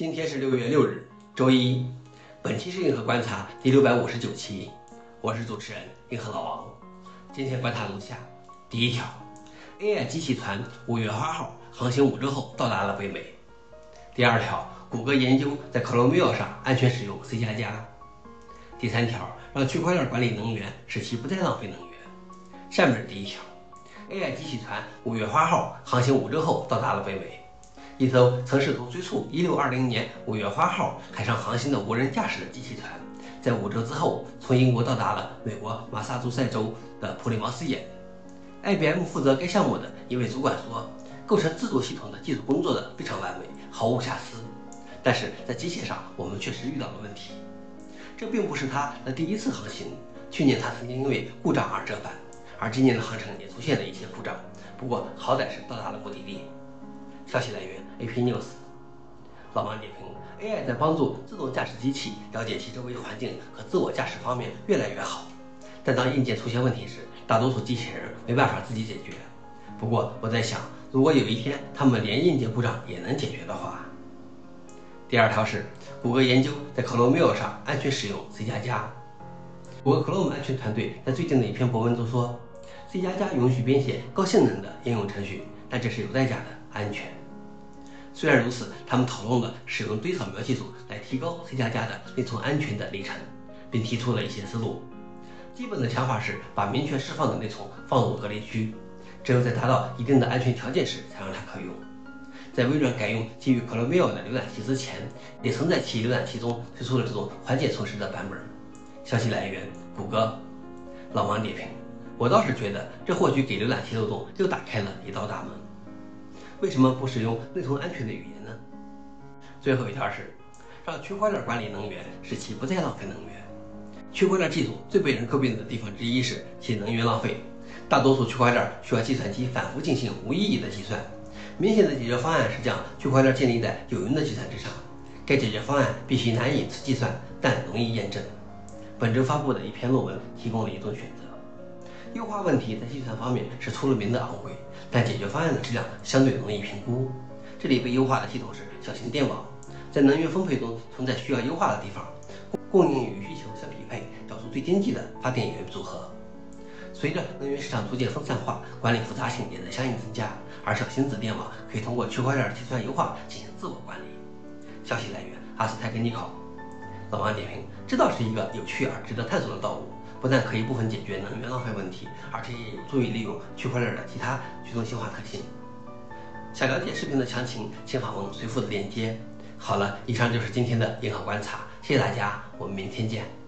今天是六月六日，周一。本期是银河观察第六百五十九期，我是主持人银河老王。今天观察如下：第一条，AI 机器船五月八号航行五周后到达了北美。第二条，谷歌研究在 Chromio 上安全使用 C 加加。第三条，让区块链管理能源，使其不再浪费能源。下面是第一条，AI 机器船五月八号航行五周后到达了北美。一艘曾试图追溯1620年5月8号海上航行的无人驾驶的机器船，在五周之后从英国到达了美国马萨诸塞州的普利茅斯岩。IBM 负责该项目的一位主管说：“构成自主系统的技术工作的非常完美，毫无瑕疵。但是在机械上，我们确实遇到了问题。这并不是他的第一次航行。去年他曾经因为故障而折返，而今年的航程也出现了一些故障。不过好歹是到达了目的地。”消息来源：AP News。老王点评：AI 在帮助自动驾驶机器了解其周围环境和自我驾驶方面越来越好，但当硬件出现问题时，大多数机器人没办法自己解决。不过我在想，如果有一天他们连硬件故障也能解决的话。第二条是，谷歌研究在 Chrome 上安全使用 C 加加。谷歌 Chrome 安全团队在最近的一篇博文中说，C 加加允许编写高性能的应用程序，但这是有代价的，安全。虽然如此，他们讨论了使用堆扫描技术来提高 C 加加的内存安全的历程，并提出了一些思路。基本的想法是把明确释放的内存放入隔离区，只有在达到一定的安全条件时才让它可用。在微软改用基于 Chromium 的浏览器之前，也曾在其浏览器中推出了这种缓解措施的版本。消息来源：谷歌。老王点评：我倒是觉得这或许给浏览器漏洞又打开了一道大门。为什么不使用内存安全的语言呢？最后一条是，让区块链管理能源，使其不再浪费能源。区块链技术最被人诟病的地方之一是其能源浪费。大多数区块链需要计算机反复进行无意义的计算。明显的解决方案是将区块链建立在有用的计算之上。该解决方案必须难以计算，但容易验证。本周发布的一篇论文提供了一种选择。优化问题在计算方面是出了名的昂贵，但解决方案的质量相对容易评估。这里被优化的系统是小型电网，在能源分配中存在需要优化的地方，供应与需求相匹配，找出最经济的发电源组合。随着能源市场逐渐分散化，管理复杂性也在相应增加，而小型子电网可以通过区块链计算优化进行自我管理。消息来源：阿斯泰根尼考。老王点评：这倒是一个有趣而值得探索的道路。不但可以部分解决能源浪费问题，而且也有助于利用区块链的其他去中心化特性。想了解视频的详情，请访问随附的链接。好了，以上就是今天的银行观察，谢谢大家，我们明天见。